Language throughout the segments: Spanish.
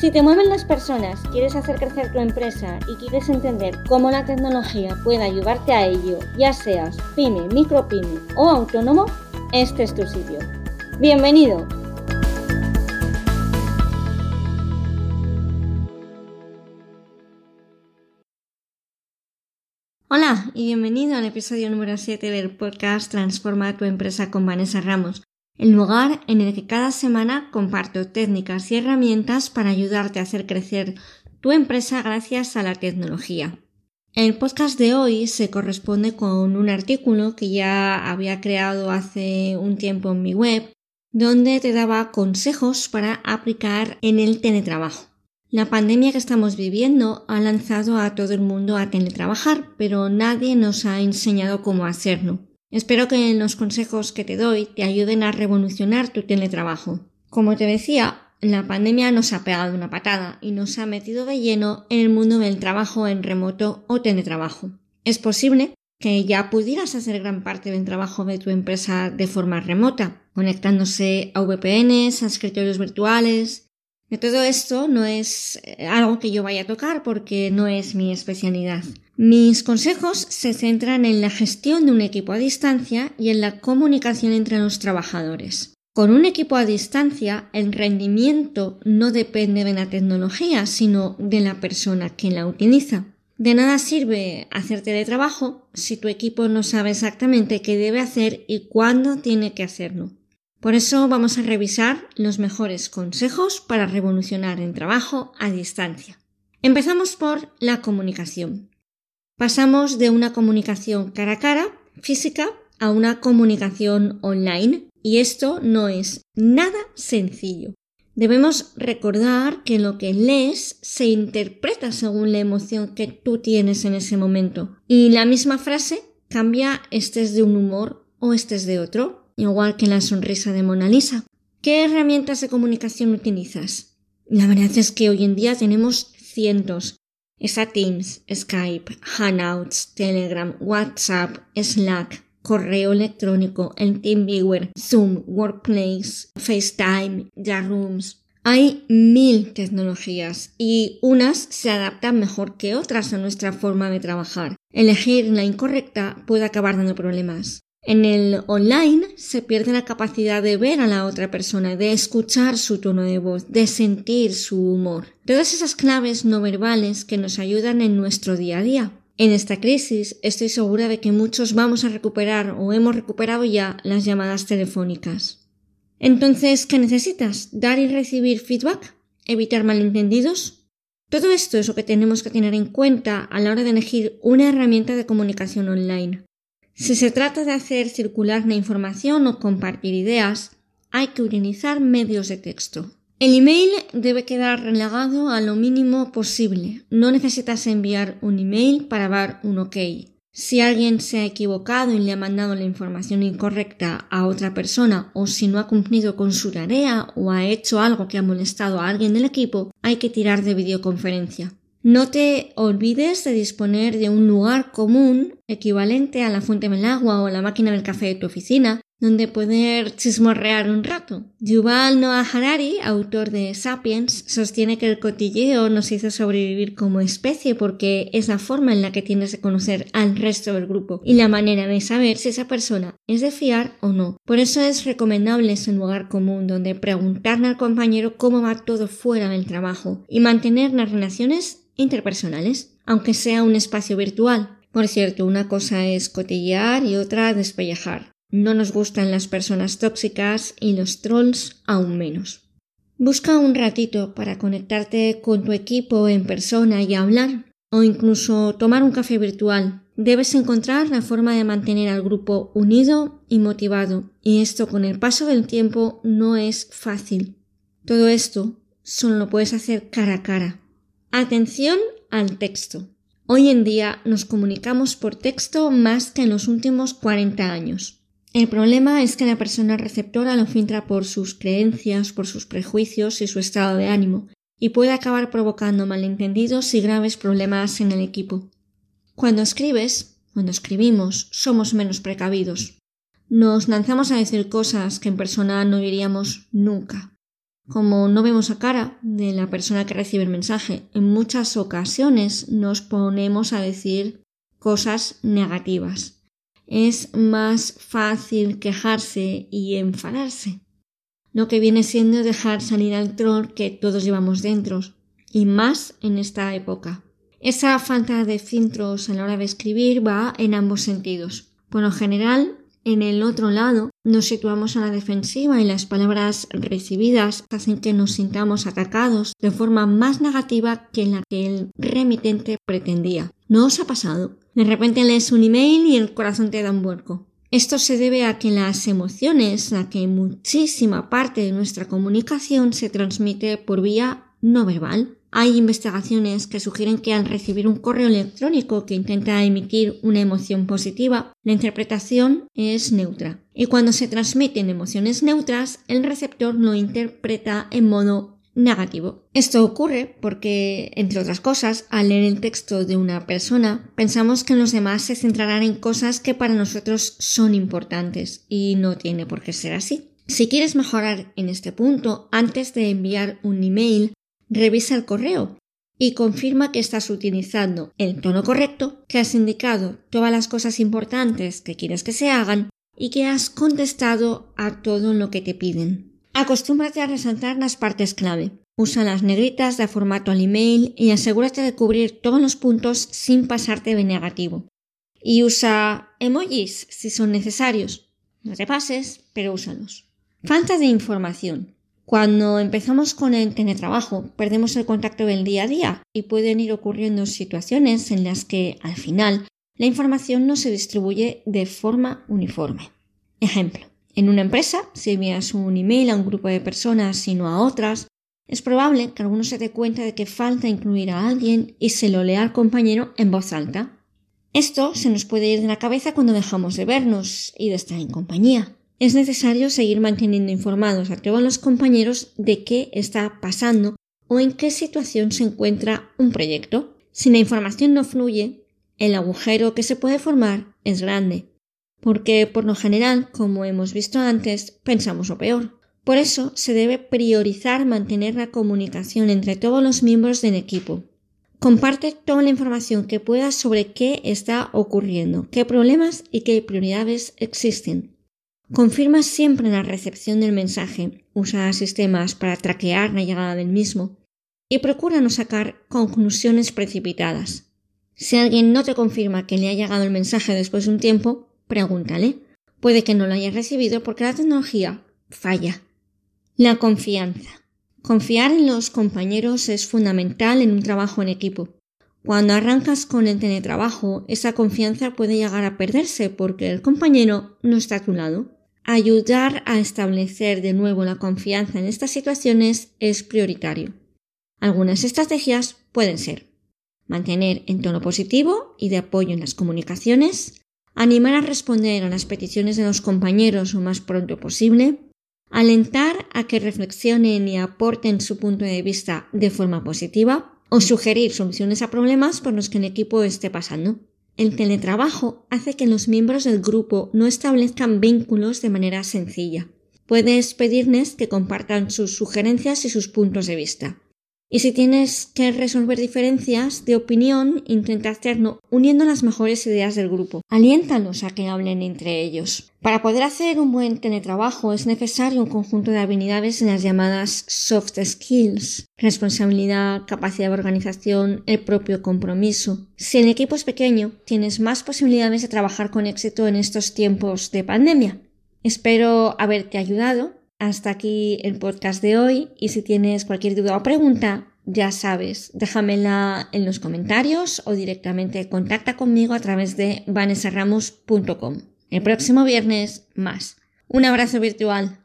Si te mueven las personas, quieres hacer crecer tu empresa y quieres entender cómo la tecnología puede ayudarte a ello, ya seas pyme, micropyme o autónomo, este es tu sitio. Bienvenido. Hola y bienvenido al episodio número 7 del podcast Transforma tu empresa con Vanessa Ramos el lugar en el que cada semana comparto técnicas y herramientas para ayudarte a hacer crecer tu empresa gracias a la tecnología. El podcast de hoy se corresponde con un artículo que ya había creado hace un tiempo en mi web, donde te daba consejos para aplicar en el teletrabajo. La pandemia que estamos viviendo ha lanzado a todo el mundo a teletrabajar, pero nadie nos ha enseñado cómo hacerlo. Espero que los consejos que te doy te ayuden a revolucionar tu teletrabajo. Como te decía, la pandemia nos ha pegado una patada y nos ha metido de lleno en el mundo del trabajo en remoto o teletrabajo. Es posible que ya pudieras hacer gran parte del trabajo de tu empresa de forma remota, conectándose a VPNs, a escritorios virtuales. Todo esto no es eh, algo que yo vaya a tocar porque no es mi especialidad. Mis consejos se centran en la gestión de un equipo a distancia y en la comunicación entre los trabajadores. Con un equipo a distancia, el rendimiento no depende de la tecnología, sino de la persona que la utiliza. De nada sirve hacer teletrabajo si tu equipo no sabe exactamente qué debe hacer y cuándo tiene que hacerlo. Por eso vamos a revisar los mejores consejos para revolucionar el trabajo a distancia. Empezamos por la comunicación. Pasamos de una comunicación cara a cara, física, a una comunicación online y esto no es nada sencillo. Debemos recordar que lo que lees se interpreta según la emoción que tú tienes en ese momento y la misma frase cambia estés de un humor o estés de otro, igual que la sonrisa de Mona Lisa. ¿Qué herramientas de comunicación utilizas? La verdad es que hoy en día tenemos cientos Está Teams, Skype, Hangouts, Telegram, WhatsApp, Slack, correo electrónico, el TeamViewer, Zoom, Workplace, FaceTime, Rooms. Hay mil tecnologías y unas se adaptan mejor que otras a nuestra forma de trabajar. Elegir la incorrecta puede acabar dando problemas. En el online se pierde la capacidad de ver a la otra persona, de escuchar su tono de voz, de sentir su humor. Todas esas claves no verbales que nos ayudan en nuestro día a día. En esta crisis estoy segura de que muchos vamos a recuperar o hemos recuperado ya las llamadas telefónicas. Entonces, ¿qué necesitas? ¿Dar y recibir feedback? ¿Evitar malentendidos? Todo esto es lo que tenemos que tener en cuenta a la hora de elegir una herramienta de comunicación online. Si se trata de hacer circular la información o compartir ideas, hay que utilizar medios de texto. El email debe quedar relegado a lo mínimo posible. No necesitas enviar un email para dar un OK. Si alguien se ha equivocado y le ha mandado la información incorrecta a otra persona o si no ha cumplido con su tarea o ha hecho algo que ha molestado a alguien del equipo, hay que tirar de videoconferencia. No te olvides de disponer de un lugar común equivalente a la fuente del agua o la máquina del café de tu oficina, donde poder chismorrear un rato. Yuval Noah Harari, autor de Sapiens, sostiene que el cotilleo nos hizo sobrevivir como especie porque es la forma en la que tienes de conocer al resto del grupo y la manera de saber si esa persona es de fiar o no. Por eso es recomendable ese lugar común donde preguntarle al compañero cómo va todo fuera del trabajo y mantener las relaciones interpersonales, aunque sea un espacio virtual. Por cierto, una cosa es cotillear y otra despellejar. No nos gustan las personas tóxicas y los trolls aún menos. Busca un ratito para conectarte con tu equipo en persona y hablar, o incluso tomar un café virtual. Debes encontrar la forma de mantener al grupo unido y motivado, y esto con el paso del tiempo no es fácil. Todo esto solo lo puedes hacer cara a cara, Atención al texto. Hoy en día nos comunicamos por texto más que en los últimos 40 años. El problema es que la persona receptora lo filtra por sus creencias, por sus prejuicios y su estado de ánimo, y puede acabar provocando malentendidos y graves problemas en el equipo. Cuando escribes, cuando escribimos, somos menos precavidos. Nos lanzamos a decir cosas que en persona no diríamos nunca. Como no vemos a cara de la persona que recibe el mensaje, en muchas ocasiones nos ponemos a decir cosas negativas. Es más fácil quejarse y enfadarse. Lo que viene siendo dejar salir al troll que todos llevamos dentro, y más en esta época. Esa falta de filtros a la hora de escribir va en ambos sentidos. Por lo general, en el otro lado, nos situamos a la defensiva y las palabras recibidas hacen que nos sintamos atacados de forma más negativa que la que el remitente pretendía. ¿No os ha pasado? De repente lees un email y el corazón te da un vuelco. Esto se debe a que las emociones, a que muchísima parte de nuestra comunicación se transmite por vía no verbal. Hay investigaciones que sugieren que al recibir un correo electrónico que intenta emitir una emoción positiva, la interpretación es neutra. Y cuando se transmiten emociones neutras, el receptor lo interpreta en modo negativo. Esto ocurre porque, entre otras cosas, al leer el texto de una persona, pensamos que los demás se centrarán en cosas que para nosotros son importantes y no tiene por qué ser así. Si quieres mejorar en este punto, antes de enviar un email, revisa el correo y confirma que estás utilizando el tono correcto, que has indicado todas las cosas importantes que quieres que se hagan y que has contestado a todo lo que te piden. Acostúmbrate a resaltar las partes clave. Usa las negritas de formato al email y asegúrate de cubrir todos los puntos sin pasarte de negativo. Y usa emojis si son necesarios. No te pases, pero úsalos. Falta de información. Cuando empezamos con el teletrabajo, perdemos el contacto del día a día y pueden ir ocurriendo situaciones en las que, al final, la información no se distribuye de forma uniforme. Ejemplo, en una empresa, si envías un email a un grupo de personas y no a otras, es probable que alguno se dé cuenta de que falta incluir a alguien y se lo lea al compañero en voz alta. Esto se nos puede ir de la cabeza cuando dejamos de vernos y de estar en compañía es necesario seguir manteniendo informados a todos los compañeros de qué está pasando o en qué situación se encuentra un proyecto. Si la información no fluye, el agujero que se puede formar es grande, porque por lo general, como hemos visto antes, pensamos lo peor. Por eso se debe priorizar mantener la comunicación entre todos los miembros del equipo. Comparte toda la información que puedas sobre qué está ocurriendo, qué problemas y qué prioridades existen. Confirma siempre la recepción del mensaje, usa sistemas para traquear la llegada del mismo y procura no sacar conclusiones precipitadas. Si alguien no te confirma que le ha llegado el mensaje después de un tiempo, pregúntale. Puede que no lo haya recibido porque la tecnología falla. La confianza. Confiar en los compañeros es fundamental en un trabajo en equipo. Cuando arrancas con el teletrabajo, esa confianza puede llegar a perderse porque el compañero no está a tu lado. Ayudar a establecer de nuevo la confianza en estas situaciones es prioritario. Algunas estrategias pueden ser mantener en tono positivo y de apoyo en las comunicaciones, animar a responder a las peticiones de los compañeros lo más pronto posible, alentar a que reflexionen y aporten su punto de vista de forma positiva o sugerir soluciones a problemas por los que el equipo esté pasando. El teletrabajo hace que los miembros del grupo no establezcan vínculos de manera sencilla. Puedes pedirles que compartan sus sugerencias y sus puntos de vista. Y si tienes que resolver diferencias de opinión, intenta hacerlo uniendo las mejores ideas del grupo. Aliéntalos a que hablen entre ellos. Para poder hacer un buen teletrabajo es necesario un conjunto de habilidades en las llamadas soft skills. Responsabilidad, capacidad de organización, el propio compromiso. Si el equipo es pequeño, tienes más posibilidades de trabajar con éxito en estos tiempos de pandemia. Espero haberte ayudado hasta aquí el podcast de hoy y si tienes cualquier duda o pregunta, ya sabes, déjamela en los comentarios o directamente contacta conmigo a través de vanessaramos.com. El próximo viernes, más. Un abrazo virtual.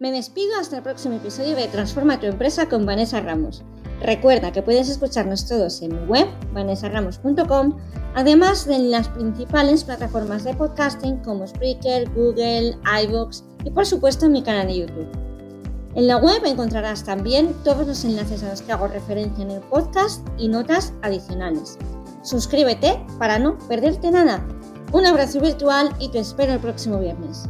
Me despido hasta el próximo episodio de Transforma tu empresa con Vanessa Ramos. Recuerda que puedes escucharnos todos en mi web, vanessaramos.com, además de en las principales plataformas de podcasting como Spreaker, Google, iVoox y por supuesto en mi canal de YouTube. En la web encontrarás también todos los enlaces a los que hago referencia en el podcast y notas adicionales. Suscríbete para no perderte nada. Un abrazo virtual y te espero el próximo viernes.